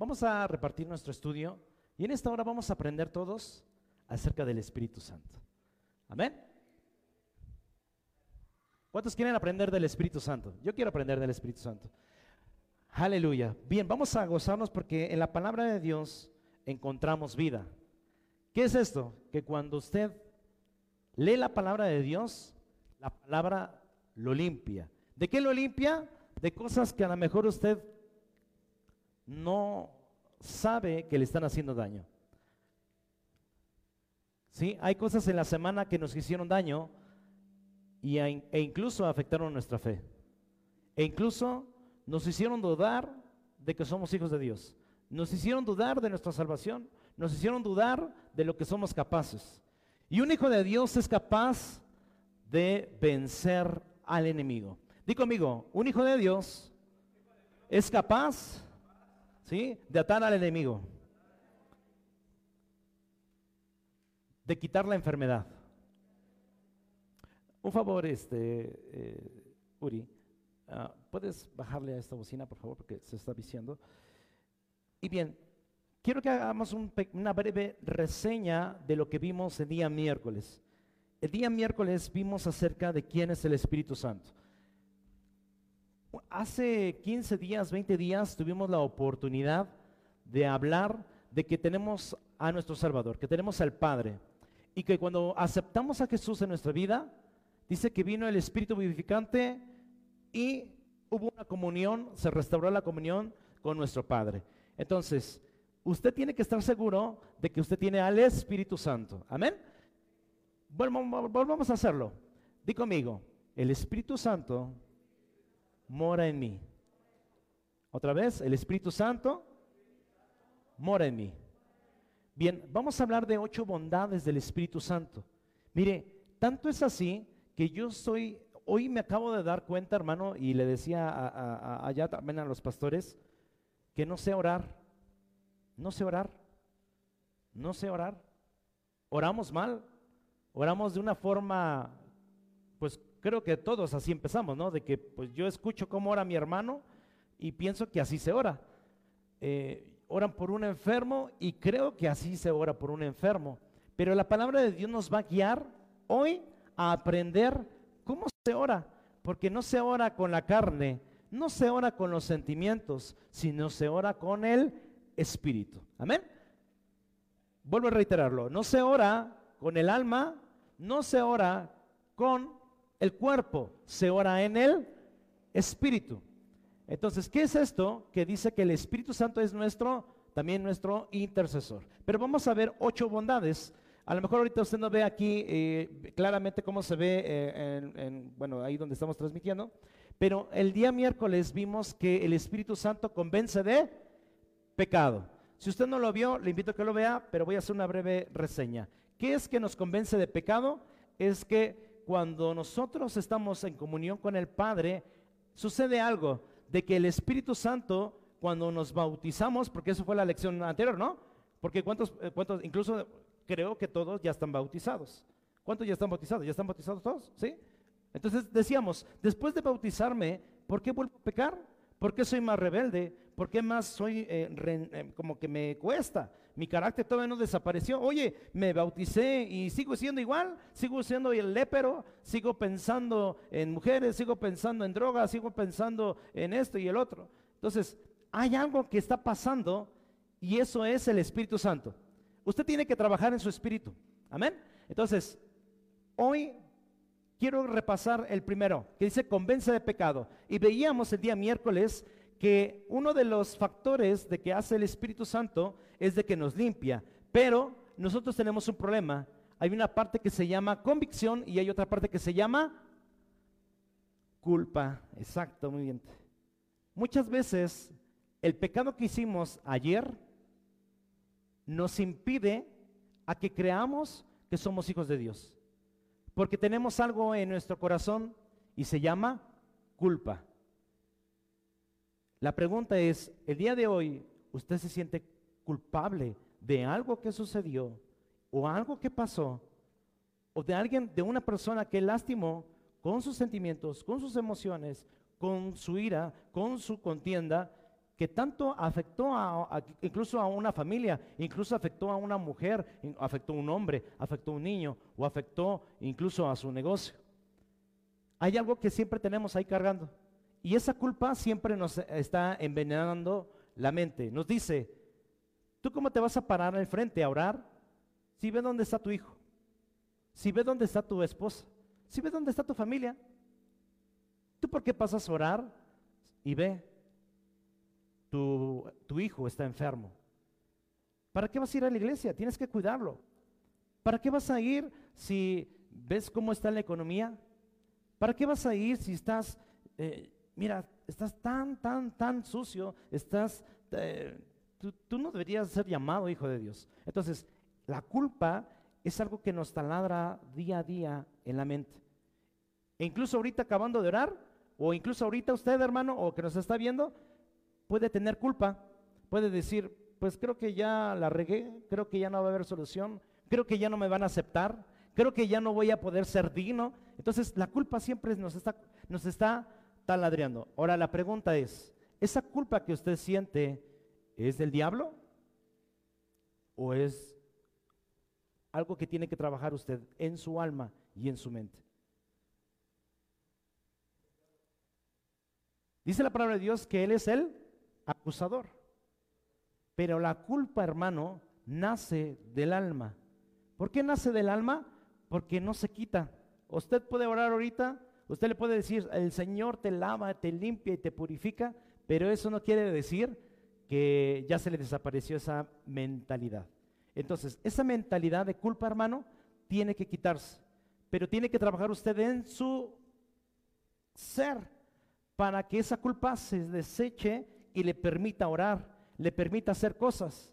Vamos a repartir nuestro estudio y en esta hora vamos a aprender todos acerca del Espíritu Santo. Amén. ¿Cuántos quieren aprender del Espíritu Santo? Yo quiero aprender del Espíritu Santo. Aleluya. Bien, vamos a gozarnos porque en la palabra de Dios encontramos vida. ¿Qué es esto? Que cuando usted lee la palabra de Dios, la palabra lo limpia. ¿De qué lo limpia? De cosas que a lo mejor usted no sabe que le están haciendo daño. ¿Sí? Hay cosas en la semana que nos hicieron daño y, e incluso afectaron nuestra fe. E incluso nos hicieron dudar de que somos hijos de Dios. Nos hicieron dudar de nuestra salvación. Nos hicieron dudar de lo que somos capaces. Y un hijo de Dios es capaz de vencer al enemigo. Di conmigo, un hijo de Dios es capaz de atar al enemigo, de quitar la enfermedad. Un favor, este, eh, Uri, ah, ¿puedes bajarle a esta bocina, por favor, porque se está viciando? Y bien, quiero que hagamos una breve reseña de lo que vimos el día miércoles. El día miércoles vimos acerca de quién es el Espíritu Santo. Hace 15 días, 20 días tuvimos la oportunidad de hablar de que tenemos a nuestro Salvador, que tenemos al Padre, y que cuando aceptamos a Jesús en nuestra vida, dice que vino el Espíritu vivificante y hubo una comunión, se restauró la comunión con nuestro Padre. Entonces, usted tiene que estar seguro de que usted tiene al Espíritu Santo. Amén. Volvamos a hacerlo. Di conmigo, el Espíritu Santo mora en mí. Otra vez, el Espíritu Santo mora en mí. Bien, vamos a hablar de ocho bondades del Espíritu Santo. Mire, tanto es así que yo soy, hoy me acabo de dar cuenta, hermano, y le decía allá también a los pastores, que no sé orar, no sé orar, no sé orar. Oramos mal, oramos de una forma, pues creo que todos así empezamos, ¿no? De que pues yo escucho cómo ora mi hermano y pienso que así se ora. Eh, oran por un enfermo y creo que así se ora por un enfermo. Pero la palabra de Dios nos va a guiar hoy a aprender cómo se ora, porque no se ora con la carne, no se ora con los sentimientos, sino se ora con el Espíritu. Amén. Vuelvo a reiterarlo, no se ora con el alma, no se ora con el cuerpo, se ora en el espíritu. Entonces, ¿qué es esto? Que dice que el Espíritu Santo es nuestro, también nuestro intercesor. Pero vamos a ver ocho bondades. A lo mejor ahorita usted no ve aquí eh, claramente cómo se ve eh, en, bueno, ahí donde estamos transmitiendo, pero el día miércoles vimos que el Espíritu Santo convence de pecado. Si usted no lo vio, le invito a que lo vea, pero voy a hacer una breve reseña. ¿Qué es que nos convence de pecado? Es que cuando nosotros estamos en comunión con el Padre, sucede algo de que el Espíritu Santo, cuando nos bautizamos, porque eso fue la lección anterior, ¿no? Porque cuántos, eh, cuántos, incluso creo que todos ya están bautizados. ¿Cuántos ya están bautizados? ¿Ya están bautizados todos? ¿Sí? Entonces decíamos, después de bautizarme, ¿por qué vuelvo a pecar? ¿Por qué soy más rebelde? ¿Por qué más soy eh, eh, como que me cuesta? Mi carácter todavía no desapareció. Oye, me bauticé y sigo siendo igual, sigo siendo el lépero, sigo pensando en mujeres, sigo pensando en drogas, sigo pensando en esto y el otro. Entonces, hay algo que está pasando y eso es el Espíritu Santo. Usted tiene que trabajar en su espíritu. Amén. Entonces, hoy quiero repasar el primero, que dice convence de pecado. Y veíamos el día miércoles que uno de los factores de que hace el Espíritu Santo es de que nos limpia, pero nosotros tenemos un problema. Hay una parte que se llama convicción y hay otra parte que se llama culpa. Exacto, muy bien. Muchas veces el pecado que hicimos ayer nos impide a que creamos que somos hijos de Dios. Porque tenemos algo en nuestro corazón y se llama culpa. La pregunta es, el día de hoy, ¿usted se siente culpable de algo que sucedió o algo que pasó o de alguien, de una persona que lastimó con sus sentimientos, con sus emociones, con su ira, con su contienda, que tanto afectó a, incluso a una familia, incluso afectó a una mujer, afectó a un hombre, afectó a un niño o afectó incluso a su negocio. Hay algo que siempre tenemos ahí cargando y esa culpa siempre nos está envenenando la mente. Nos dice, ¿tú cómo te vas a parar al frente a orar si ves dónde está tu hijo? Si ves dónde está tu esposa? Si ves dónde está tu familia? ¿Tú por qué pasas a orar y ve tu, hijo está enfermo. ¿Para qué vas a ir a la iglesia? Tienes que cuidarlo. ¿Para qué vas a ir si ves cómo está la economía? ¿Para qué vas a ir si estás, eh, mira, estás tan, tan, tan sucio, estás, eh, tú, no deberías ser llamado hijo de Dios. Entonces, la culpa es algo que nos taladra día a día en la mente. E incluso ahorita acabando de orar, o incluso ahorita usted, hermano, o que nos está viendo, puede tener culpa, puede decir, pues creo que ya la regué, creo que ya no va a haber solución, creo que ya no me van a aceptar, creo que ya no voy a poder ser digno. Entonces la culpa siempre nos está, nos está taladreando. Ahora la pregunta es, ¿esa culpa que usted siente es del diablo o es algo que tiene que trabajar usted en su alma y en su mente? Dice la palabra de Dios que Él es el acusador. Pero la culpa, hermano, nace del alma. ¿Por qué nace del alma? Porque no se quita. Usted puede orar ahorita, usted le puede decir, el Señor te lava, te limpia y te purifica, pero eso no quiere decir que ya se le desapareció esa mentalidad. Entonces, esa mentalidad de culpa, hermano, tiene que quitarse, pero tiene que trabajar usted en su ser para que esa culpa se deseche y le permita orar, le permita hacer cosas.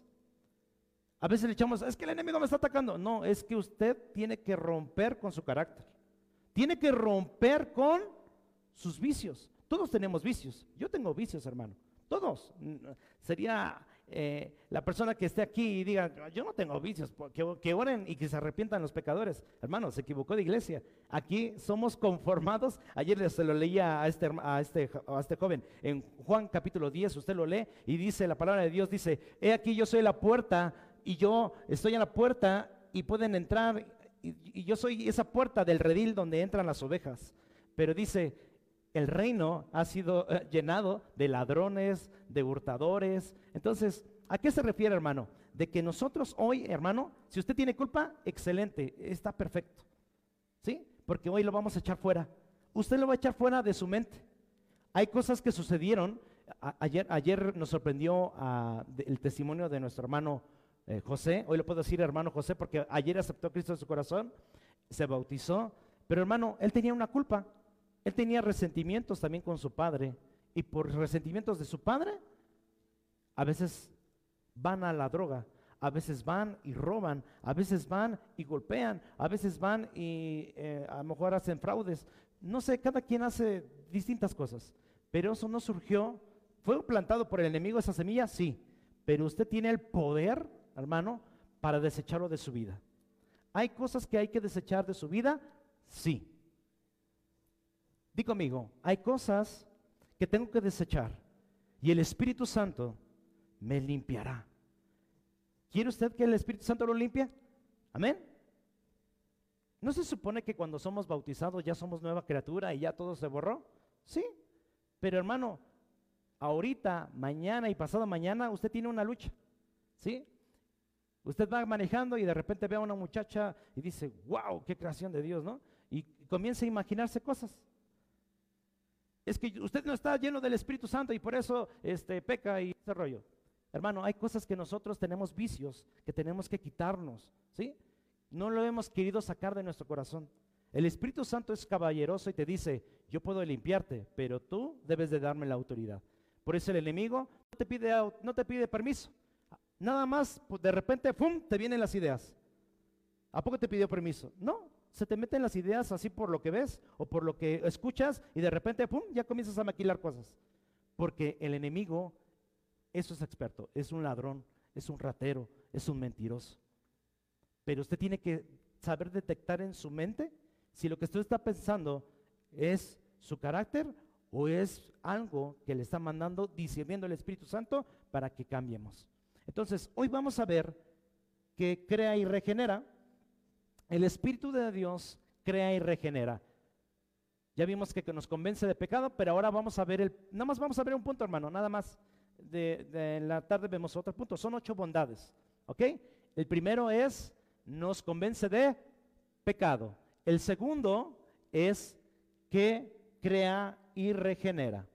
A veces le echamos, es que el enemigo me está atacando. No, es que usted tiene que romper con su carácter. Tiene que romper con sus vicios. Todos tenemos vicios. Yo tengo vicios, hermano. Todos. Sería eh, la persona que esté aquí y diga, yo no tengo vicios, que, que, oren y que se arrepientan los pecadores. Hermano, se equivocó de iglesia. Aquí somos conformados. Ayer se lo leía a este, este, a este joven en Juan capítulo 10, usted lo lee y dice, la palabra de Dios dice, he aquí yo soy la puerta y yo estoy a la puerta y pueden entrar y, yo soy esa puerta del redil donde entran las ovejas. Pero dice, el reino ha sido eh, llenado de ladrones, de hurtadores. Entonces, ¿a qué se refiere, hermano? De que nosotros hoy, hermano, si usted tiene culpa, excelente, está perfecto. ¿Sí? Porque hoy lo vamos a echar fuera. Usted lo va a echar fuera de su mente. Hay cosas que sucedieron. ayer, ayer nos sorprendió ah, el testimonio de nuestro hermano eh, José. Hoy lo puedo decir hermano José porque ayer aceptó a Cristo en su corazón, se bautizó. Pero hermano, él tenía una culpa. Él tenía resentimientos también con su padre y por resentimientos de su padre, a veces van a la droga, a veces van y roban, a veces van y golpean, a veces van y eh, a lo mejor hacen fraudes. No sé, cada quien hace distintas cosas, pero eso no surgió. ¿Fue plantado por el enemigo esa semilla? Sí, pero usted tiene el poder, hermano, para desecharlo de su vida. ¿Hay cosas que hay que desechar de su vida? Sí. Di conmigo, hay cosas que tengo que desechar y el Espíritu Santo me limpiará. ¿Quiere usted que el Espíritu Santo lo limpie? Amén. ¿No se supone que cuando somos bautizados ya somos nueva criatura y ya todo se borró? Sí. Pero hermano, ahorita, mañana y pasado mañana, usted tiene una lucha. ¿Sí? Usted va manejando y de repente ve a una muchacha y dice, wow, qué creación de Dios, ¿no? Y comienza a imaginarse cosas es que usted no está lleno del Espíritu Santo y por eso este, peca y ese rollo. Hermano, hay cosas que nosotros tenemos vicios que tenemos que quitarnos, ¿sí? No lo hemos querido sacar de nuestro corazón. El Espíritu Santo es caballeroso y te dice, yo puedo limpiarte, pero tú debes de darme la autoridad. Por eso el enemigo no te pide, no te pide permiso. Nada más, pues, de repente, ¡pum!, te vienen las ideas. ¿A poco te pidió permiso? No, se te meten las ideas así por lo que ves o por lo que escuchas y de repente, ¡pum!, ya comienzas a maquilar cosas. Porque el enemigo, eso es experto, es un ladrón, es un ratero, es un mentiroso. Pero usted tiene que saber detectar en su mente si lo que usted está pensando es su carácter o es algo que le está mandando, diciendo el Espíritu Santo para que cambiemos. Entonces, hoy vamos a ver que crea y regenera. El Espíritu de Dios crea y regenera. Ya vimos que, nos convence de pecado, pero ahora vamos a ver el, nada más vamos a ver un punto, hermano, nada más. De, la tarde vemos otro punto. Son ocho bondades, ¿ok? El primero es nos convence de pecado. El segundo es que crea y regenera.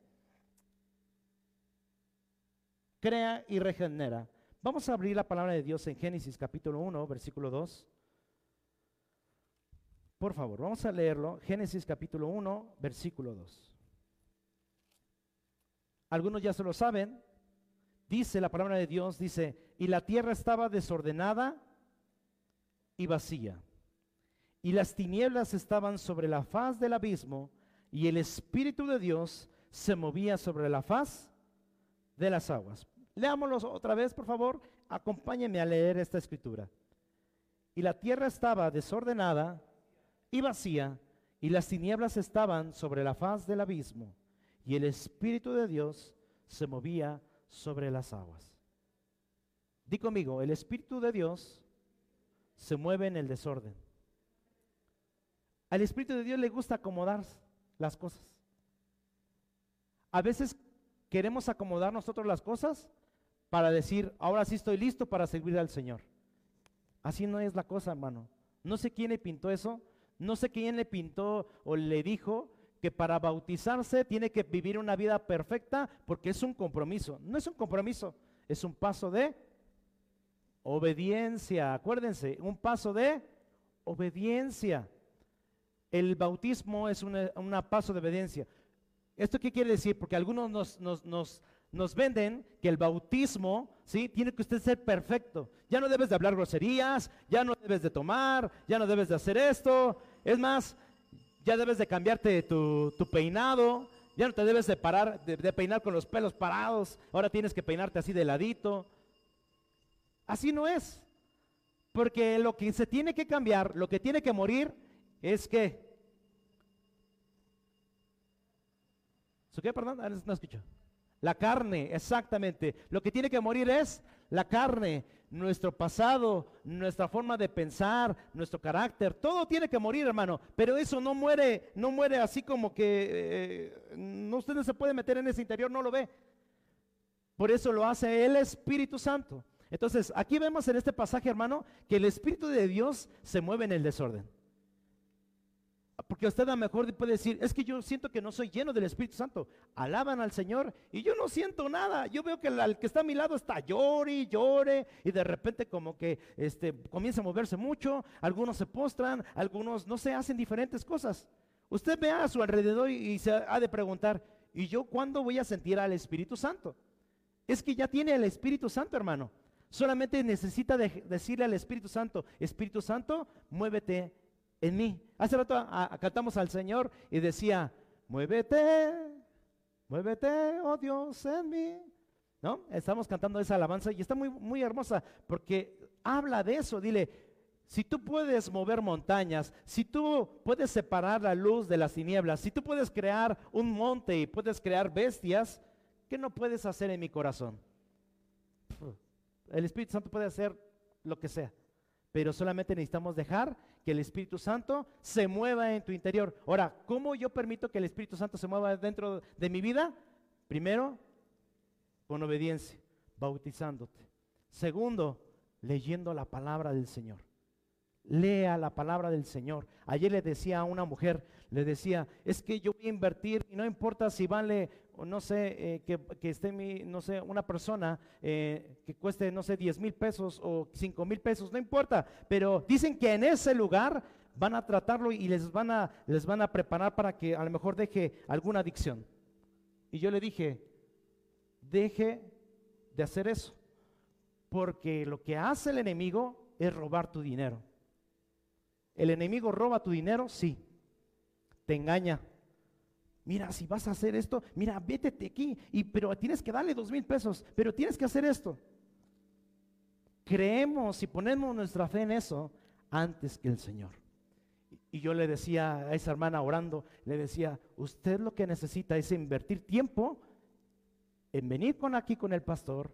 Crea y regenera. Vamos a abrir la palabra de Dios en Génesis capítulo 1, versículo 2. Por favor, vamos a leerlo. Génesis capítulo 1, versículo 2. Algunos ya se lo saben. Dice la palabra de Dios, dice, y la tierra estaba desordenada y vacía. Y las tinieblas estaban sobre la faz del abismo, y el Espíritu de Dios se movía sobre la faz de las aguas. Leámoslo otra vez, por favor. Acompáñenme a leer esta escritura. Y la tierra estaba desordenada y vacía, y las tinieblas estaban sobre la faz del abismo, y el Espíritu de Dios se movía sobre las aguas. Di conmigo, el Espíritu de Dios se mueve en el desorden. Al Espíritu de Dios le gusta acomodar las cosas. A veces queremos acomodar nosotros las cosas para decir, ahora sí estoy listo para servir al Señor. Así no es la cosa, hermano. No sé quién le pintó eso, no sé quién le pintó o le dijo que para bautizarse tiene que vivir una vida perfecta porque es un compromiso. No es un compromiso, es un paso de obediencia. Acuérdense, un paso de obediencia. El bautismo es un paso de obediencia. ¿Esto qué quiere decir? Porque algunos nos, nos, nos, venden que el bautismo, ¿sí? Tiene que usted ser perfecto. Ya no debes de hablar groserías, ya no debes de tomar, ya no debes de hacer esto. Es más, ya debes de cambiarte tu, peinado, ya no te debes de parar, de, de, peinar con los pelos parados, ahora tienes que peinarte así de ladito. Así no es. Porque lo que se tiene que cambiar, lo que tiene que morir, es que. ¿Su qué, perdón? Ah, no escucho. La carne, exactamente. Lo que tiene que morir es la carne, nuestro pasado, nuestra forma de pensar, nuestro carácter, todo tiene que morir, hermano. Pero eso no muere, no muere así como que eh, no, usted no se puede meter en ese interior, no lo ve. Por eso lo hace el Espíritu Santo. Entonces, aquí vemos en este pasaje, hermano, que el Espíritu de Dios se mueve en el desorden. Porque usted a lo mejor puede decir, es que yo siento que no soy lleno del Espíritu Santo. Alaban al Señor y yo no siento nada. Yo veo que el, que está a mi lado está llore y llore y de repente como que este, comienza a moverse mucho. Algunos se postran, algunos no sé, hacen diferentes cosas. Usted ve a su alrededor y se ha de preguntar, ¿y yo cuándo voy a sentir al Espíritu Santo? Es que ya tiene el Espíritu Santo, hermano. Solamente necesita decirle al Espíritu Santo, Espíritu Santo, muévete en mí. Hace rato cantamos al Señor y decía, muévete, muévete, oh Dios, en mí. ¿No? Estamos cantando esa alabanza y está muy, muy hermosa porque habla de eso. Dile, si tú puedes mover montañas, si tú puedes separar la luz de las tinieblas, si tú puedes crear un monte y puedes crear bestias, ¿qué no puedes hacer en mi corazón? El Espíritu Santo puede hacer lo que sea, pero solamente necesitamos dejar que el Espíritu Santo se mueva en tu interior. Ahora, ¿cómo yo permito que el Espíritu Santo se mueva dentro de mi vida? Primero, con obediencia, bautizándote. Segundo, leyendo la palabra del Señor. Lea la palabra del Señor. Ayer le decía a una mujer, le decía, es que yo voy a invertir y no importa si vale no sé, eh, que, esté mi, no sé, una persona eh, que cueste, no sé, 10 mil pesos o 5 mil pesos, no importa, pero dicen que en ese lugar van a tratarlo y les van a, les van a preparar para que a lo mejor deje alguna adicción. Y yo le dije, deje de hacer eso, porque lo que hace el enemigo es robar tu dinero. El enemigo roba tu dinero, sí, te engaña, Mira, si vas a hacer esto, mira, vétete aquí, y, pero tienes que darle dos mil pesos, pero tienes que hacer esto. Creemos y ponemos nuestra fe en eso antes que el Señor. Y yo le decía a esa hermana orando, le decía, usted lo que necesita es invertir tiempo en venir con aquí con el pastor,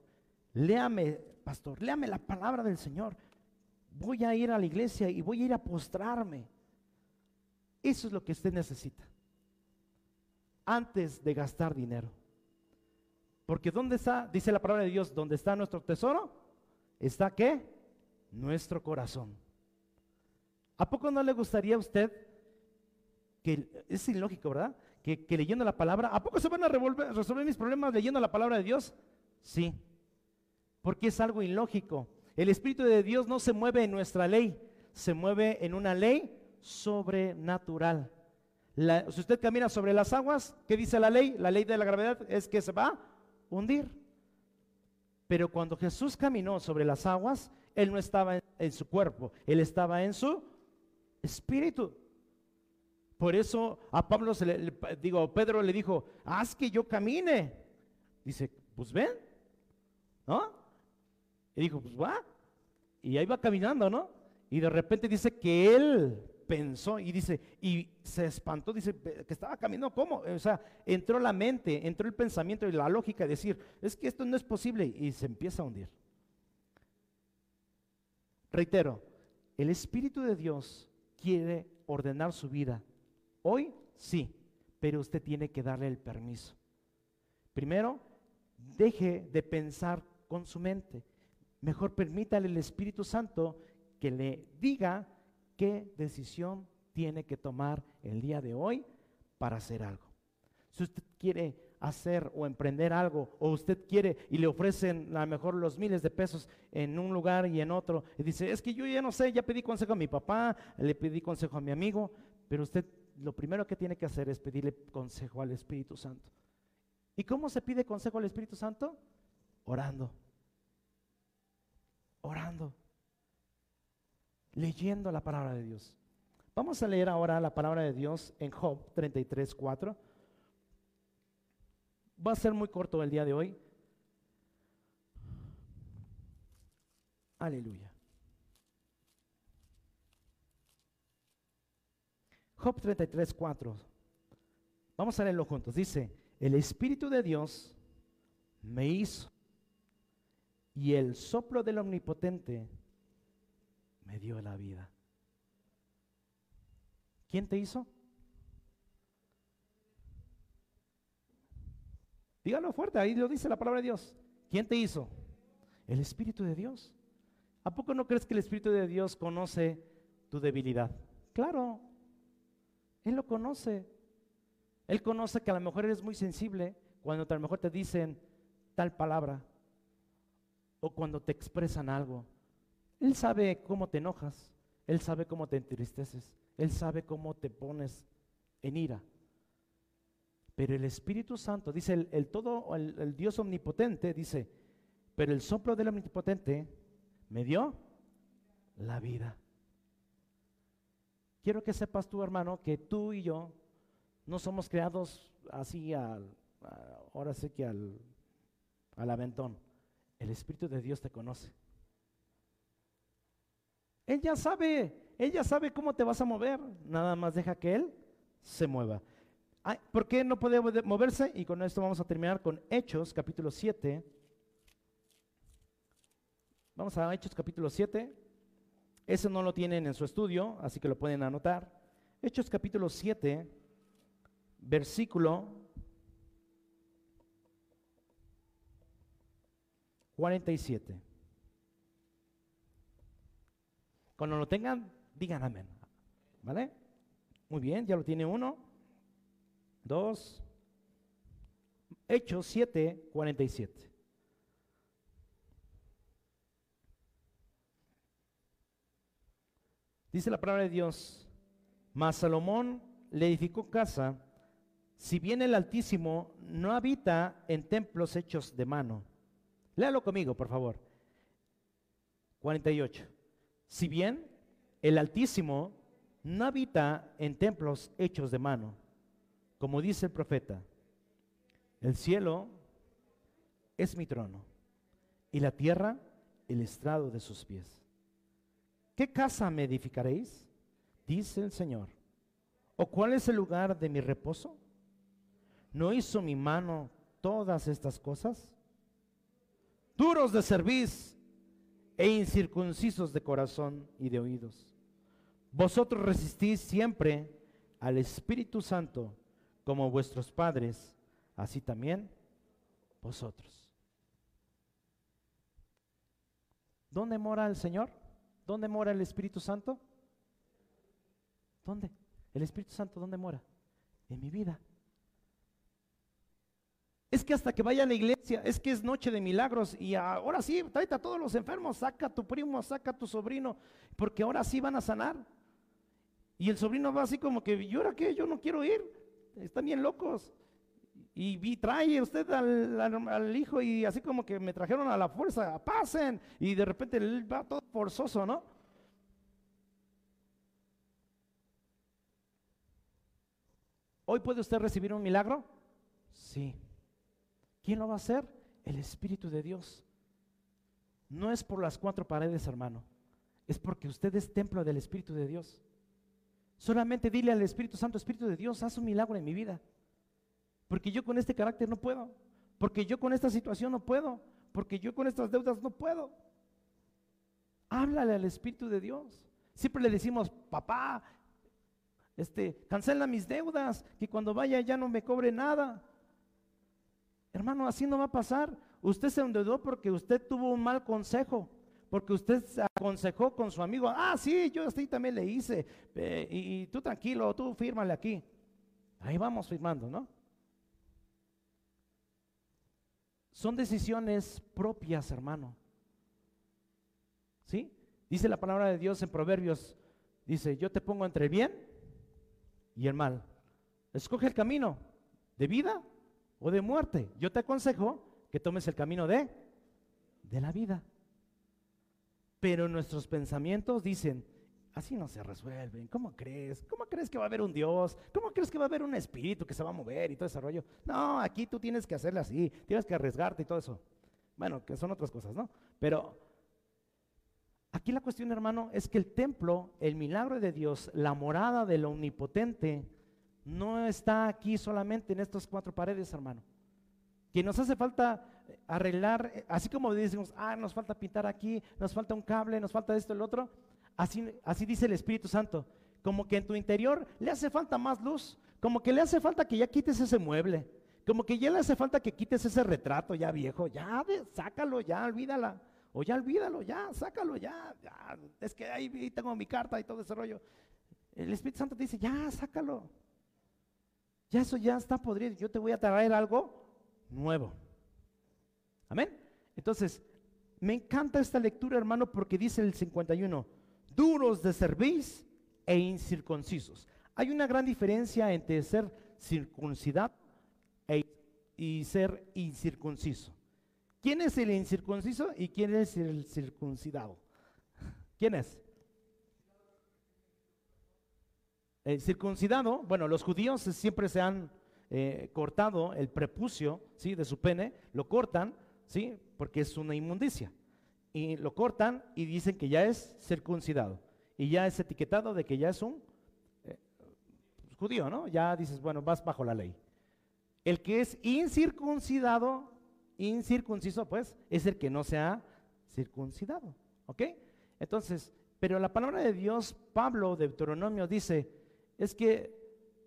léame, pastor, léame la palabra del Señor. Voy a ir a la iglesia y voy a ir a postrarme. Eso es lo que usted necesita. Antes de gastar dinero. Porque ¿dónde está? Dice la palabra de Dios, ¿dónde está nuestro tesoro? ¿Está qué? Nuestro corazón. ¿A poco no le gustaría a usted que es ilógico, ¿verdad? Que, leyendo la palabra, ¿a poco se van a resolver mis problemas leyendo la palabra de Dios? Sí, porque es algo ilógico. El Espíritu de Dios no se mueve en nuestra ley, se mueve en una ley sobrenatural. Si usted camina sobre las aguas, ¿qué dice la ley? La ley de la gravedad es que se va a hundir. Pero cuando Jesús caminó sobre las aguas, Él no estaba en su cuerpo, Él estaba en su espíritu. Por eso a Pablo se le, digo, Pedro le dijo, haz que yo camine. Dice, pues ven, ¿no? Y dijo, pues va. Y ahí va caminando, ¿no? Y de repente dice que él pensó y dice, y se espantó, dice que estaba caminando, ¿cómo? O sea, entró la mente, entró el pensamiento y la lógica de decir, es que esto no es posible y se empieza a hundir. Reitero, el Espíritu de Dios quiere ordenar su vida Hoy sí, pero usted tiene que darle el permiso. Primero, deje de pensar con su mente. Mejor permítale al Espíritu Santo que le diga qué decisión tiene que tomar el día de hoy para hacer algo. Si usted quiere hacer o emprender algo, o usted quiere y le ofrecen a lo mejor los miles de pesos en un lugar y en otro, y dice, es que yo ya no sé, ya pedí consejo a mi papá, le pedí consejo a mi amigo, pero usted lo primero que tiene que hacer es pedirle consejo al Espíritu Santo. ¿Y cómo se pide consejo al Espíritu Santo? Orando. Orando. Leyendo la palabra de Dios. Vamos a leer ahora la palabra de Dios en Job 33, 4. Va a ser muy corto el día de hoy. Aleluya. Job 33, 4. Vamos a leerlo juntos. Dice, el Espíritu de Dios me hizo y el soplo del Omnipotente me dio la vida. ¿Quién te hizo? Dígalo fuerte, ahí lo dice la palabra de Dios. ¿Quién te hizo? El Espíritu de Dios. ¿A poco no crees que el Espíritu de Dios conoce tu debilidad? Claro, él lo conoce. Él conoce que a lo mejor eres muy sensible cuando a lo mejor te dicen tal palabra o cuando te expresan algo. Él sabe cómo te enojas, Él sabe cómo te entristeces, Él sabe cómo te pones en ira. Pero el Espíritu Santo, dice el, todo, el Dios omnipotente, dice, pero el soplo del omnipotente me dio la vida. Quiero que sepas tú, hermano, que tú y yo no somos creados así al, ahora sé que al, al aventón. El Espíritu de Dios te conoce. Él ya sabe, Él ya sabe cómo te vas a mover. Nada más deja que Él se mueva. ¿Por qué no puede moverse? Y con esto vamos a terminar con Hechos, capítulo 7. Vamos a Hechos, capítulo 7. Eso no lo tienen en su estudio, así que lo pueden anotar. Hechos capítulo 7, versículo 47. Cuando lo tengan, digan amén. ¿Vale? Muy bien, ya lo tiene uno, dos, Hechos 7, 47. Dice la palabra de Dios, mas Salomón le edificó casa, si bien el Altísimo no habita en templos hechos de mano. Léalo conmigo, por favor. 48. Si bien el Altísimo no habita en templos hechos de mano, como dice el profeta, el cielo es mi trono y la tierra el estrado de sus pies. ¿Qué casa me edificaréis? dice el Señor. ¿O cuál es el lugar de mi reposo? ¿No hizo mi mano todas estas cosas? Duros de cerviz e incircuncisos de corazón y de oídos. Vosotros resistís siempre al Espíritu Santo como vuestros padres, así también vosotros. ¿Dónde mora el Señor? ¿Dónde mora el Espíritu Santo? ¿Dónde? ¿El Espíritu Santo dónde mora? En mi vida. Es que hasta que vaya a la iglesia, es que es noche de milagros y ahora sí, tráete a todos los enfermos, saca a tu primo, saca a tu sobrino, porque ahora sí van a sanar. Y el sobrino va así como que, ¿y ahora qué? Yo no quiero ir. Están bien locos. Y, trae usted al, hijo y así como que me trajeron a la fuerza, pasen. Y de repente va todo forzoso, ¿no? ¿Hoy puede usted recibir un milagro? Sí. ¿Quién lo va a hacer? El Espíritu de Dios. No es por las cuatro paredes, hermano. Es porque usted es templo del Espíritu de Dios. Solamente dile al Espíritu Santo, Espíritu de Dios, haz un milagro en mi vida. Porque yo con este carácter no puedo. Porque yo con esta situación no puedo. Porque yo con estas deudas no puedo. Háblale al Espíritu de Dios. Siempre le decimos, papá, este, cancela mis deudas, que cuando vaya ya no me cobre nada. Hermano, así no va a pasar. Usted se endeudó porque usted tuvo un mal consejo, porque usted se aconsejó con su amigo. Ah, sí, yo así también le hice. y, y tú tranquilo, tú fírmale aquí. Ahí vamos firmando, ¿no? Son decisiones propias, hermano. ¿Sí? Dice la palabra de Dios en Proverbios, dice, yo te pongo entre el bien y el mal. Escoge el camino de vida o de muerte. Yo te aconsejo que tomes el camino de de la vida. Pero nuestros pensamientos dicen, Así no se resuelven. ¿Cómo crees? ¿Cómo crees que va a haber un Dios? ¿Cómo crees que va a haber un espíritu que se va a mover y todo ese rollo? No, aquí tú tienes que hacerle así, tienes que arriesgarte y todo eso. Bueno, que son otras cosas, ¿no? Pero aquí la cuestión, hermano, es que el templo, el milagro de Dios, la morada del omnipotente, no está aquí solamente en estas cuatro paredes, hermano. Que nos hace falta arreglar, así como decimos, ah, nos falta pintar aquí, nos falta un cable, nos falta esto, el otro Así, dice el Espíritu Santo. Como que en tu interior le hace falta más luz. Como que le hace falta que ya quites ese mueble. Como que ya le hace falta que quites ese retrato ya viejo. Ya, sácalo, ya, olvídala. O ya olvídalo, ya, sácalo, ya, Es que ahí tengo mi carta y todo ese rollo. El Espíritu Santo te dice, ya, sácalo. Ya eso ya está podrido. Yo te voy a traer algo nuevo. Amén. Entonces, me encanta esta lectura, hermano, porque dice el 51 duros de cerviz e incircuncisos. Hay una gran diferencia entre ser circuncidado e, y ser incircunciso. ¿Quién es el incircunciso y quién es el circuncidado? ¿Quién es? El circuncidado, bueno, los judíos siempre se han eh, cortado el prepucio ¿sí? de su pene, lo cortan, ¿sí? porque es una inmundicia y lo cortan y dicen que ya es circuncidado y ya es etiquetado de que ya es un eh, judío, ¿no? Ya dices, bueno, vas bajo la ley. El que es incircuncidado, incircunciso, pues, es el que no se ha circuncidado, ¿ok? Entonces, pero la palabra de Dios, Pablo, de Deuteronomio, dice, es que,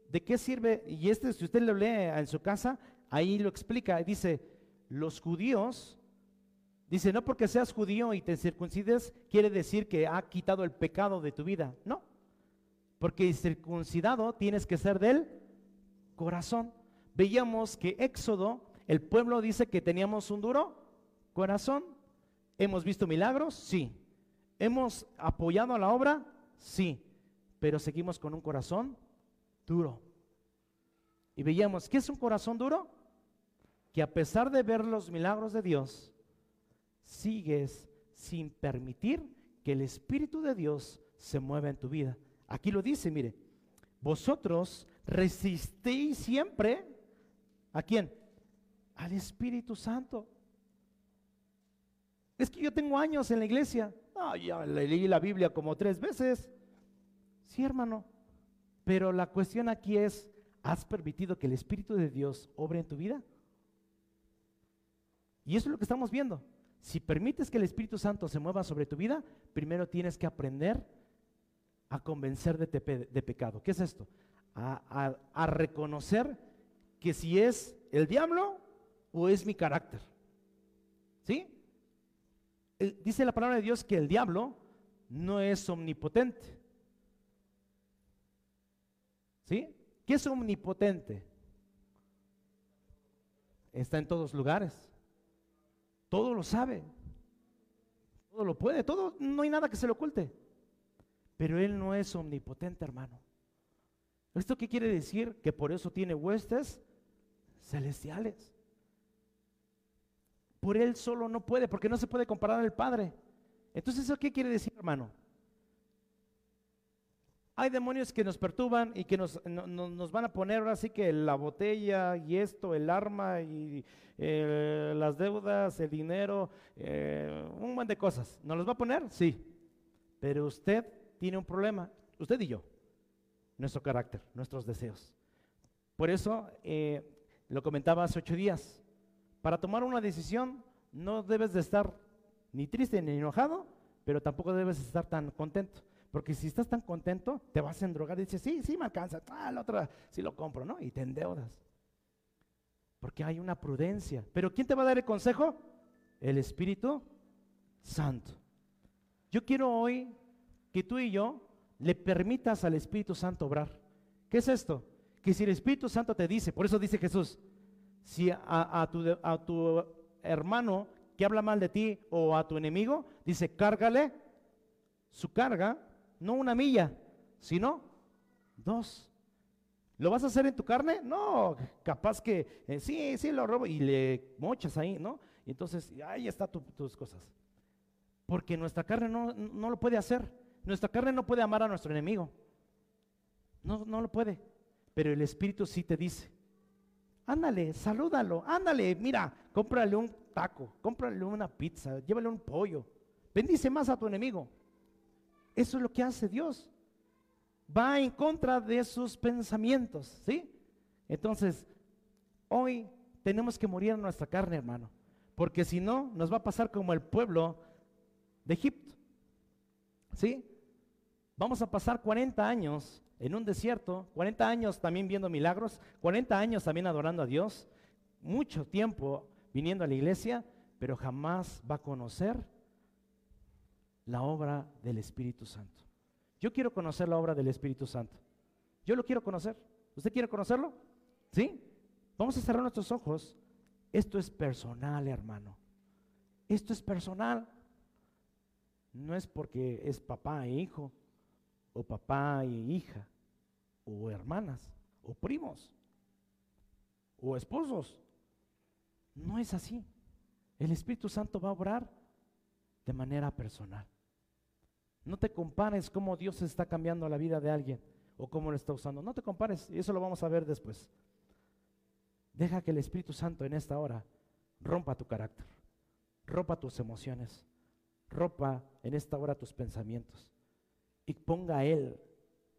¿de qué sirve? Y este, si usted lo lee en su casa, ahí lo explica, dice, los judíos Dice, no porque seas judío y te circuncides, quiere decir que ha quitado el pecado de tu vida. No, porque circuncidado tienes que ser del corazón. Veíamos que Éxodo, el pueblo dice que teníamos un duro corazón. ¿Hemos visto milagros? Sí. ¿Hemos apoyado a la obra? Sí. Pero seguimos con un corazón duro. Y veíamos, ¿qué es un corazón duro? Que a pesar de ver los milagros de Dios, sigues sin permitir que el Espíritu de Dios se mueva en tu vida. Aquí lo dice, mire, vosotros resistéis siempre a quién? Al Espíritu Santo. Es que yo tengo años en la iglesia. No, ya leí la Biblia como tres veces. Sí, hermano. Pero la cuestión aquí es, ¿has permitido que el Espíritu de Dios obre en tu vida? Y eso es lo que estamos viendo. Si permites que el Espíritu Santo se mueva sobre tu vida, primero tienes que aprender a convencer de, pecado. ¿Qué es esto? A, a reconocer que si es el diablo o es mi carácter. ¿Sí? Dice la palabra de Dios que el diablo no es omnipotente. ¿Sí? ¿Qué es omnipotente? Está en todos lugares. Todo lo sabe. Todo lo puede. Todo, no hay nada que se le oculte. Pero Él no es omnipotente, hermano. ¿Esto qué quiere decir? Que por eso tiene huestes celestiales. Por Él solo no puede, porque no se puede comparar al Padre. Entonces, ¿eso qué quiere decir, hermano? Hay demonios que nos perturban y que nos, van a poner ahora sí que la botella y esto, el arma y eh, las deudas, el dinero, eh, un montón de cosas. ¿Nos los va a poner? Sí. Pero usted tiene un problema, usted y yo, nuestro carácter, nuestros deseos. Por eso, eh, lo comentaba hace ocho días, para tomar una decisión no debes de estar ni triste ni enojado, pero tampoco debes estar tan contento. Porque si estás tan contento, te vas a endrogar y dices, sí, sí me alcanza, ah, la otra sí lo compro, ¿no? Y te endeudas. Porque hay una prudencia. Pero ¿quién te va a dar el consejo? El Espíritu Santo. Yo quiero hoy que tú y yo le permitas al Espíritu Santo obrar. ¿Qué es esto? Que si el Espíritu Santo te dice, por eso dice Jesús, si a, tu, a tu hermano que habla mal de ti o a tu enemigo, dice, cárgale su carga no una milla, sino dos. ¿Lo vas a hacer en tu carne? No, capaz que eh, sí, sí, lo robo y le mochas ahí, ¿no? Y entonces, ahí está tus cosas. Porque nuestra carne no, no, lo puede hacer. Nuestra carne no puede amar a nuestro enemigo. No, no lo puede. Pero el Espíritu sí te dice, ándale, salúdalo, ándale, mira, cómprale un taco, cómprale una pizza, llévale un pollo. Bendice más a tu enemigo. Eso es lo que hace Dios. Va en contra de sus pensamientos, ¿sí? Entonces, hoy tenemos que morir en nuestra carne, hermano, porque si no, nos va a pasar como el pueblo de Egipto, ¿sí? Vamos a pasar 40 años en un desierto, 40 años también viendo milagros, 40 años también adorando a Dios, mucho tiempo viniendo a la iglesia, pero jamás va a conocer la obra del Espíritu Santo. Yo quiero conocer la obra del Espíritu Santo. Yo lo quiero conocer. ¿Usted quiere conocerlo? ¿Sí? Vamos a cerrar nuestros ojos. Esto es personal, hermano. Esto es personal. No es porque es papá e hijo, o papá e hija, o hermanas, o primos, o esposos. No es así. El Espíritu Santo va a obrar de manera personal. No te compares cómo Dios está cambiando la vida de alguien o cómo lo está usando. No te compares, y eso lo vamos a ver después. Deja que el Espíritu Santo en esta hora rompa tu carácter, rompa tus emociones, rompa en esta hora tus pensamientos y ponga a Él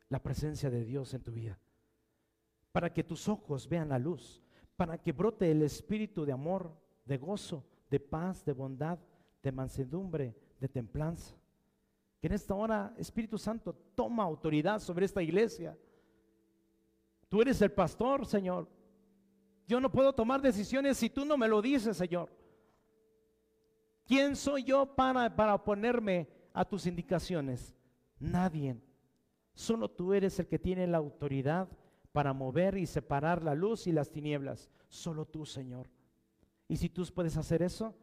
la presencia de Dios en tu vida. Para que tus ojos vean la luz, para que brote el espíritu de amor, de gozo, de paz, de bondad, de mansedumbre, de templanza. Que en esta hora, Espíritu Santo, toma autoridad sobre esta iglesia. Tú eres el pastor, Señor. Yo no puedo tomar decisiones si tú no me lo dices, Señor. ¿Quién soy yo para, para oponerme a tus indicaciones? Nadie. Solo tú eres el que tiene la autoridad para mover y separar la luz y las tinieblas. Solo tú, Señor. Y si tú puedes hacer eso,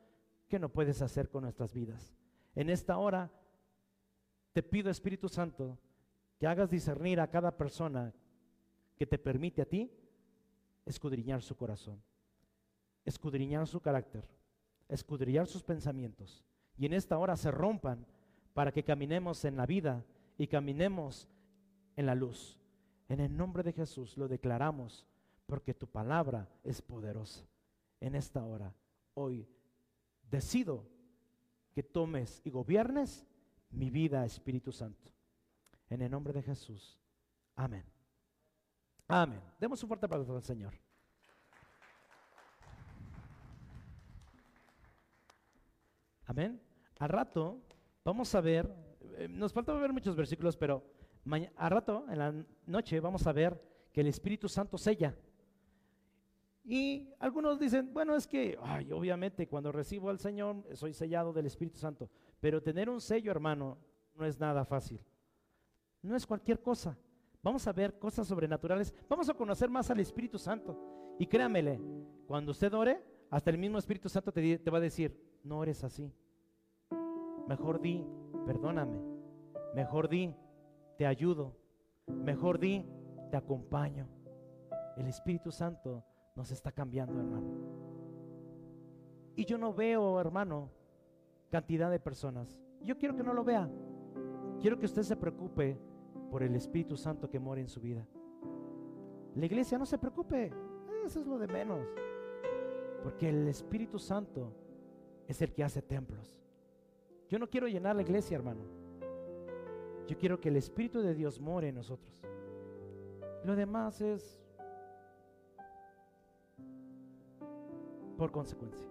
¿qué no puedes hacer con nuestras vidas? En esta hora te pido, Espíritu Santo, que hagas discernir a cada persona que te permite a ti escudriñar su corazón, escudriñar su carácter, escudriñar sus pensamientos. Y en esta hora se rompan para que caminemos en la vida y caminemos en la luz. En el nombre de Jesús lo declaramos porque tu palabra es poderosa. En esta hora, hoy, decido que tomes y gobiernes mi vida, Espíritu Santo. En el nombre de Jesús. Amén. Amén. Demos un fuerte aplauso al Señor. Amén. Al rato vamos a ver, eh, nos falta ver muchos versículos, pero a rato, en la noche, vamos a ver que el Espíritu Santo sella. Y algunos dicen, bueno, es que, obviamente cuando recibo al Señor soy sellado del Espíritu Santo, pero tener un sello, hermano, no es nada fácil. No es cualquier cosa. Vamos a ver cosas sobrenaturales. Vamos a conocer más al Espíritu Santo. Y créamele, cuando usted ore, hasta el mismo Espíritu Santo te, te va a decir, no eres así. Mejor di, perdóname. Mejor di, te ayudo. Mejor di, te acompaño. El Espíritu Santo nos está cambiando, hermano. Y yo no veo, hermano, cantidad de personas. Yo quiero que no lo vea. Quiero que usted se preocupe por el Espíritu Santo que mora en su vida. La iglesia no se preocupe. Eso es lo de menos. Porque el Espíritu Santo es el que hace templos. Yo no quiero llenar la iglesia, hermano. Yo quiero que el Espíritu de Dios more en nosotros. Lo demás es por consecuencia.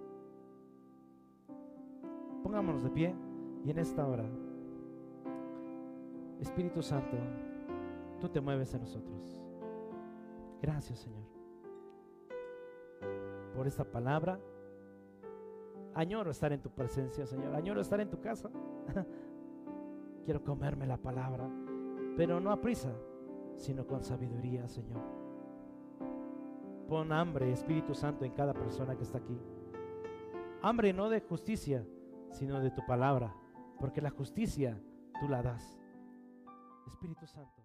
Pongámonos de pie y en esta hora, Espíritu Santo, tú te mueves en nosotros. Gracias, Señor, por esta palabra. Añoro estar en tu presencia, Señor. Añoro estar en tu casa. Quiero comerme la palabra, pero no a prisa, sino con sabiduría, Señor. Pon hambre, Espíritu Santo, en cada persona que está aquí. Hambre no de justicia, sino de tu palabra, porque la justicia tú la das. Espíritu Santo.